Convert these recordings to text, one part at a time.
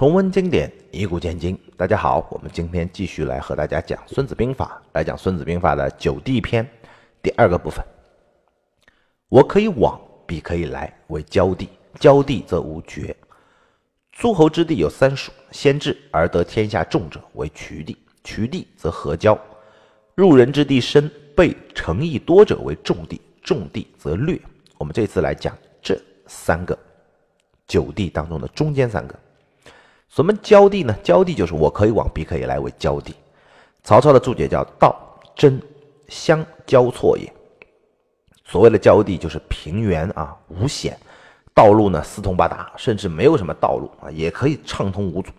重温经典，以古鉴今。大家好，我们今天继续来和大家讲《孙子兵法》，来讲《孙子兵法》的九地篇第二个部分。我可以往，彼可以来，为交地。交地则无绝。诸侯之地有三属，先至而得天下重者为渠地，渠地则合交。入人之地深，被诚意多者为重地，重地则略。我们这次来讲这三个九地当中的中间三个。什么交地呢？交地就是我可以往，彼可以来为交地。曹操的注解叫道真相交错也。所谓的交地就是平原啊，无险，道路呢四通八达，甚至没有什么道路啊，也可以畅通无阻。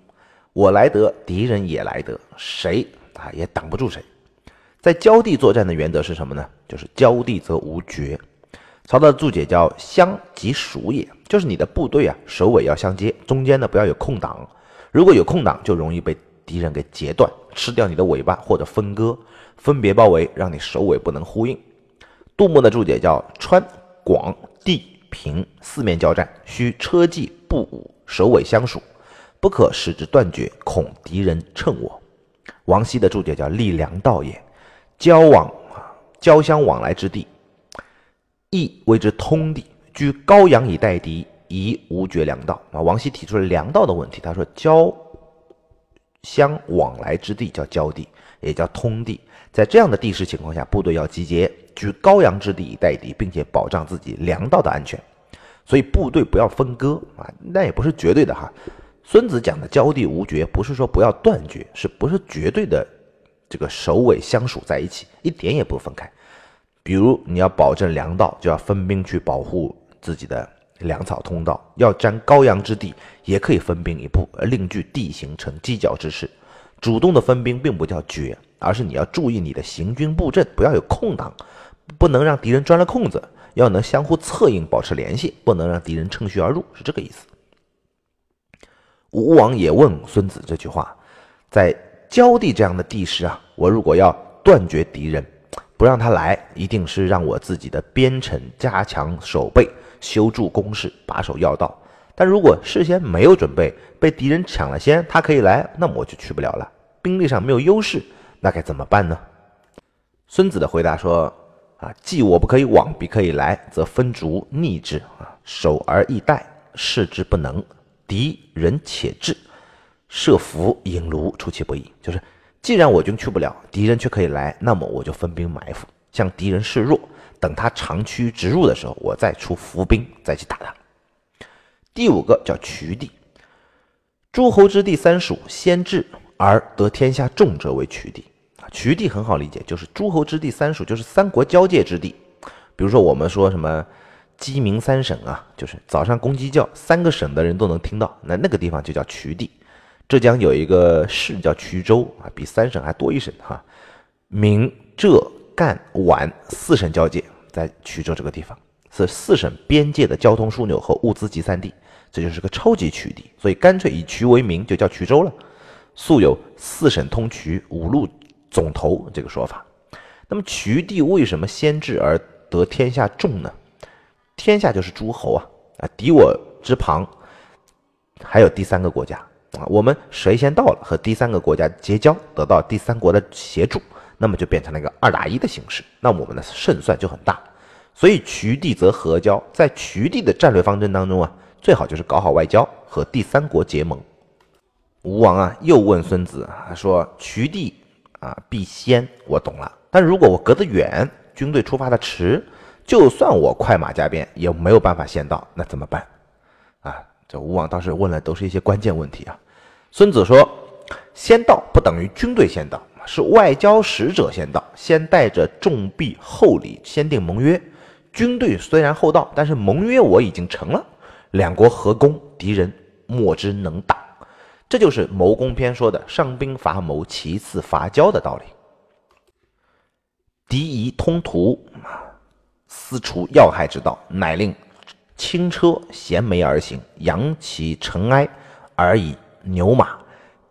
我来得，敌人也来得，谁啊也挡不住谁。在交地作战的原则是什么呢？就是交地则无绝。曹操的注解叫相即属也，就是你的部队啊首尾要相接，中间呢不要有空档。如果有空档，就容易被敌人给截断，吃掉你的尾巴或者分割，分别包围，让你首尾不能呼应。杜牧的注解叫川广地平四面交战，需车骑步武，首尾相属，不可使之断绝，恐敌人乘我。王羲的注解叫立粮道也，交往交相往来之地，亦谓之通地，居高阳以待敌。宜无绝粮道啊！王羲提出了粮道的问题。他说：交相往来之地叫交地，也叫通地。在这样的地势情况下，部队要集结，居高阳之地以待敌，并且保障自己粮道的安全。所以部队不要分割啊，那也不是绝对的哈。孙子讲的交地无绝，不是说不要断绝，是不是绝对的这个首尾相属在一起，一点也不分开。比如你要保证粮道，就要分兵去保护自己的。粮草通道要占高阳之地，也可以分兵一部，而另据地形成犄角之势。主动的分兵并不叫绝，而是你要注意你的行军布阵，不要有空档，不能让敌人钻了空子，要能相互策应，保持联系，不能让敌人趁虚而入，是这个意思。吴王也问孙子这句话：在焦地这样的地势啊，我如果要断绝敌人，不让他来，一定是让我自己的边城加强守备。修筑工事，把守要道。但如果事先没有准备，被敌人抢了先，他可以来，那么我就去不了了。兵力上没有优势，那该怎么办呢？孙子的回答说：“啊，既我不可以往，彼可以来，则分逐逆之啊，守而易待，视之不能。敌人且至，设伏引卢，出其不意。就是既然我军去不了，敌人却可以来，那么我就分兵埋伏，向敌人示弱。”等他长驱直入的时候，我再出伏兵，再去打他。第五个叫渠地，诸侯之地三属，先至而得天下重者为渠地啊。渠地很好理解，就是诸侯之地三属，就是三国交界之地。比如说我们说什么鸡鸣三省啊，就是早上公鸡叫，三个省的人都能听到，那那个地方就叫渠地。浙江有一个市叫衢州啊，比三省还多一省哈。闽浙。赣皖四省交界，在衢州这个地方是四省边界的交通枢纽和物资集散地，这就是个超级渠地，所以干脆以衢为名，就叫衢州了。素有四省通衢，五路总头这个说法。那么衢地为什么先至而得天下重呢？天下就是诸侯啊啊，敌我之旁还有第三个国家啊，我们谁先到了，和第三个国家结交，得到第三国的协助。那么就变成了一个二打一的形式，那我们的胜算就很大。所以渠地则合交，在渠地的战略方针当中啊，最好就是搞好外交和第三国结盟。吴王啊又问孙子说：“渠地啊必先，我懂了。但如果我隔得远，军队出发的迟，就算我快马加鞭，也没有办法先到，那怎么办？”啊，这吴王当时问了都是一些关键问题啊。孙子说：“先到不等于军队先到。”是外交使者先到，先带着重币厚礼，先定盟约。军队虽然后到，但是盟约我已经成了。两国合攻，敌人莫之能挡。这就是谋攻篇说的“上兵伐谋，其次伐交”的道理。敌夷通途，私除要害之道，乃令轻车衔枚而行，扬其尘埃而以牛马。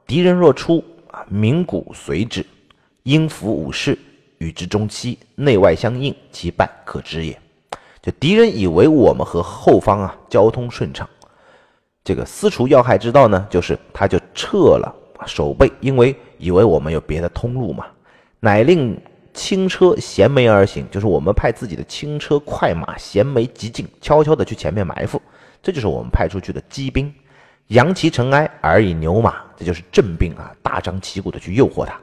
敌人若出。鸣鼓随之，应服武士，与之中期，内外相应，其败可知也。就敌人以为我们和后方啊交通顺畅，这个私除要害之道呢，就是他就撤了守备，因为以为我们有别的通路嘛，乃令轻车衔枚而行，就是我们派自己的轻车快马衔枚急进，悄悄的去前面埋伏，这就是我们派出去的机兵。扬其尘埃而以牛马，这就是阵兵啊！大张旗鼓的去诱惑他。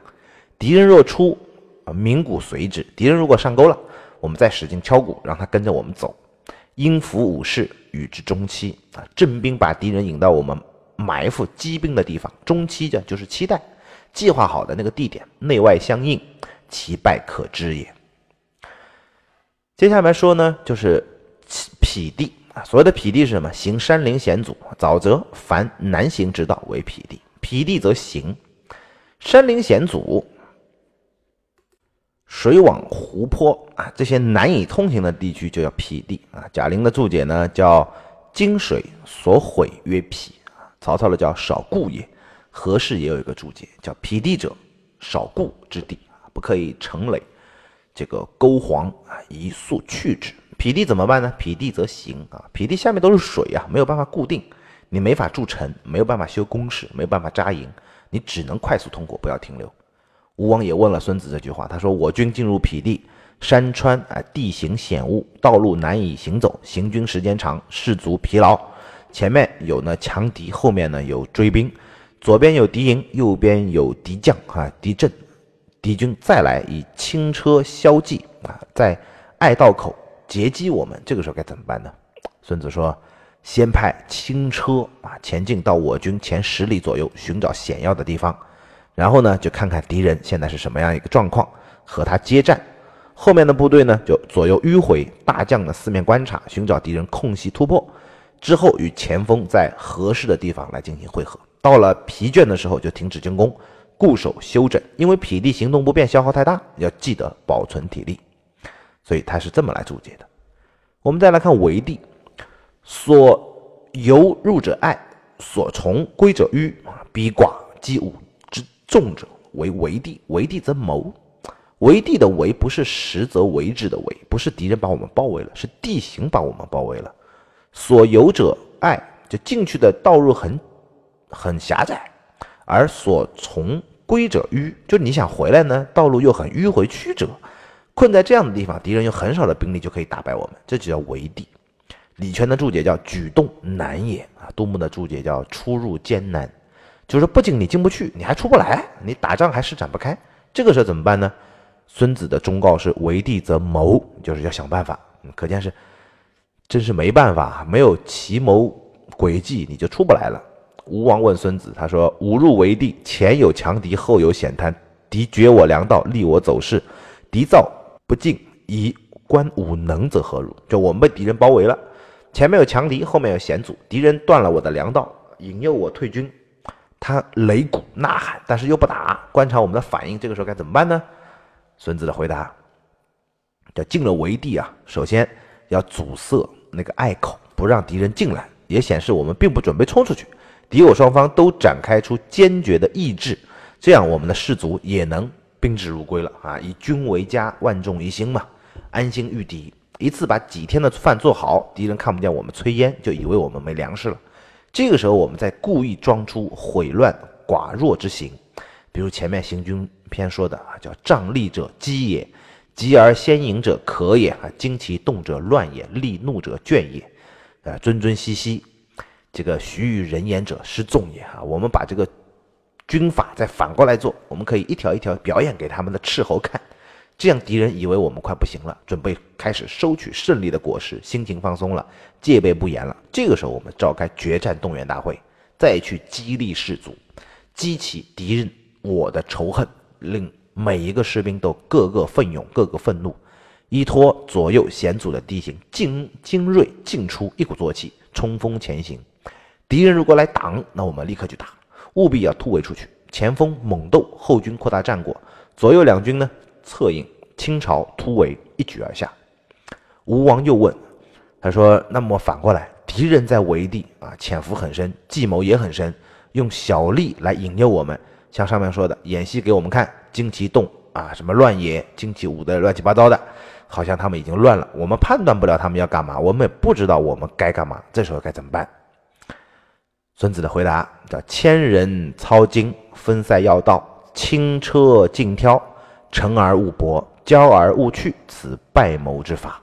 敌人若出，啊，鸣鼓随之；敌人如果上钩了，我们再使劲敲鼓，让他跟着我们走。因伏武士与之中期啊，阵兵把敌人引到我们埋伏机兵的地方，中期的就是期待计划好的那个地点，内外相应，其败可知也。接下来说呢，就是匹地啊。所谓的匹地是什么？行山林险阻，沼泽凡难行之道为匹地。匹地则行山林险阻，水网湖泊啊，这些难以通行的地区就叫匹地啊。贾玲的注解呢叫“金水所毁曰匹”啊，曹操的叫“少固也”。何氏也有一个注解叫“匹地者，少固之地不可以成垒，这个沟黄啊，一速去之。”匹地怎么办呢？匹地则行啊，匹地下面都是水啊，没有办法固定，你没法筑城，没有办法修工事，没有办法扎营，你只能快速通过，不要停留。吴王也问了孙子这句话，他说：“我军进入匹地，山川啊，地形险恶，道路难以行走，行军时间长，士卒疲劳，前面有呢强敌，后面呢有追兵，左边有敌营，右边有敌将啊，敌阵，敌军再来以轻车消骑啊，在隘道口。”截击我们，这个时候该怎么办呢？孙子说：“先派轻车啊前进到我军前十里左右，寻找险要的地方，然后呢就看看敌人现在是什么样一个状况，和他接战。后面的部队呢就左右迂回，大将的四面观察，寻找敌人空隙突破，之后与前锋在合适的地方来进行会合。到了疲倦的时候就停止进攻，固守休整，因为匹地行动不便，消耗太大，要记得保存体力。”所以他是这么来注解的。我们再来看为地，所由入者爱，所从归者迂啊，逼寡击武之众者为为地。为地则谋。为地的为不是实则为之的为，不是敌人把我们包围了，是地形把我们包围了。所由者爱，就进去的道路很很狭窄，而所从归者迂，就你想回来呢，道路又很迂回曲折。困在这样的地方，敌人有很少的兵力就可以打败我们，这就叫围地。李全的注解叫举动难也啊，杜牧的注解叫出入艰难，就是不仅你进不去，你还出不来，你打仗还施展不开。这个时候怎么办呢？孙子的忠告是为地则谋，就是要想办法。可见是真是没办法，没有奇谋诡计你就出不来了。吴王问孙子，他说：“吾入为地，前有强敌，后有险滩，敌绝我粮道，立我走势，敌造。”不进，以观吾能则何如？就我们被敌人包围了，前面有强敌，后面有险阻，敌人断了我的粮道，引诱我退军。他擂鼓呐喊，但是又不打，观察我们的反应。这个时候该怎么办呢？孙子的回答叫进了围地啊，首先要阻塞那个隘口，不让敌人进来，也显示我们并不准备冲出去。敌我双方都展开出坚决的意志，这样我们的士卒也能。宾至如归了啊！以军为家，万众一心嘛，安心御敌。一次把几天的饭做好，敌人看不见我们炊烟，就以为我们没粮食了。这个时候，我们再故意装出毁乱寡弱之形，比如前面行军篇说的啊，叫仗利者饥也，急而先迎者可也啊，惊其动者乱也，利怒者倦也，啊，尊尊兮兮，这个徐与人言者失众也啊。我们把这个。军法再反过来做，我们可以一条一条表演给他们的斥候看，这样敌人以为我们快不行了，准备开始收取胜利的果实，心情放松了，戒备不严了。这个时候，我们召开决战动员大会，再去激励士卒，激起敌人我的仇恨，令每一个士兵都个个奋勇，个个愤怒，依托左右险阻的地形，精精锐进出，一鼓作气冲锋前行。敌人如果来挡，那我们立刻去打。务必要突围出去，前锋猛斗，后军扩大战果，左右两军呢策应，倾巢突围，一举而下。吴王又问，他说：“那么反过来，敌人在围地啊，潜伏很深，计谋也很深，用小利来引诱我们，像上面说的，演戏给我们看，惊其动啊，什么乱也，惊其舞的乱七八糟的，好像他们已经乱了，我们判断不了他们要干嘛，我们也不知道我们该干嘛，这时候该怎么办？”孙子的回答叫：“千人操经，分塞要道，轻车竞挑，成而勿搏，骄而勿去，此败谋之法。”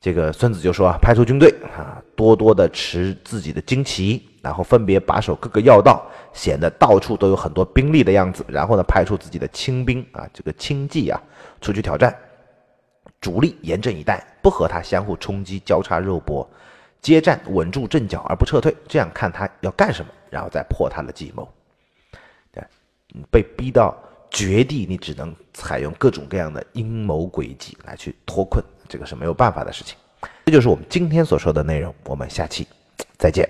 这个孙子就说啊：“派出军队啊，多多的持自己的旌旗，然后分别把守各个要道，显得到处都有很多兵力的样子。然后呢，派出自己的轻兵啊，这个轻骑啊，出去挑战。主力严阵以待，不和他相互冲击，交叉肉搏。”接战，稳住阵脚而不撤退，这样看他要干什么，然后再破他的计谋。对，被逼到绝地，你只能采用各种各样的阴谋诡计来去脱困，这个是没有办法的事情。这就是我们今天所说的内容，我们下期再见。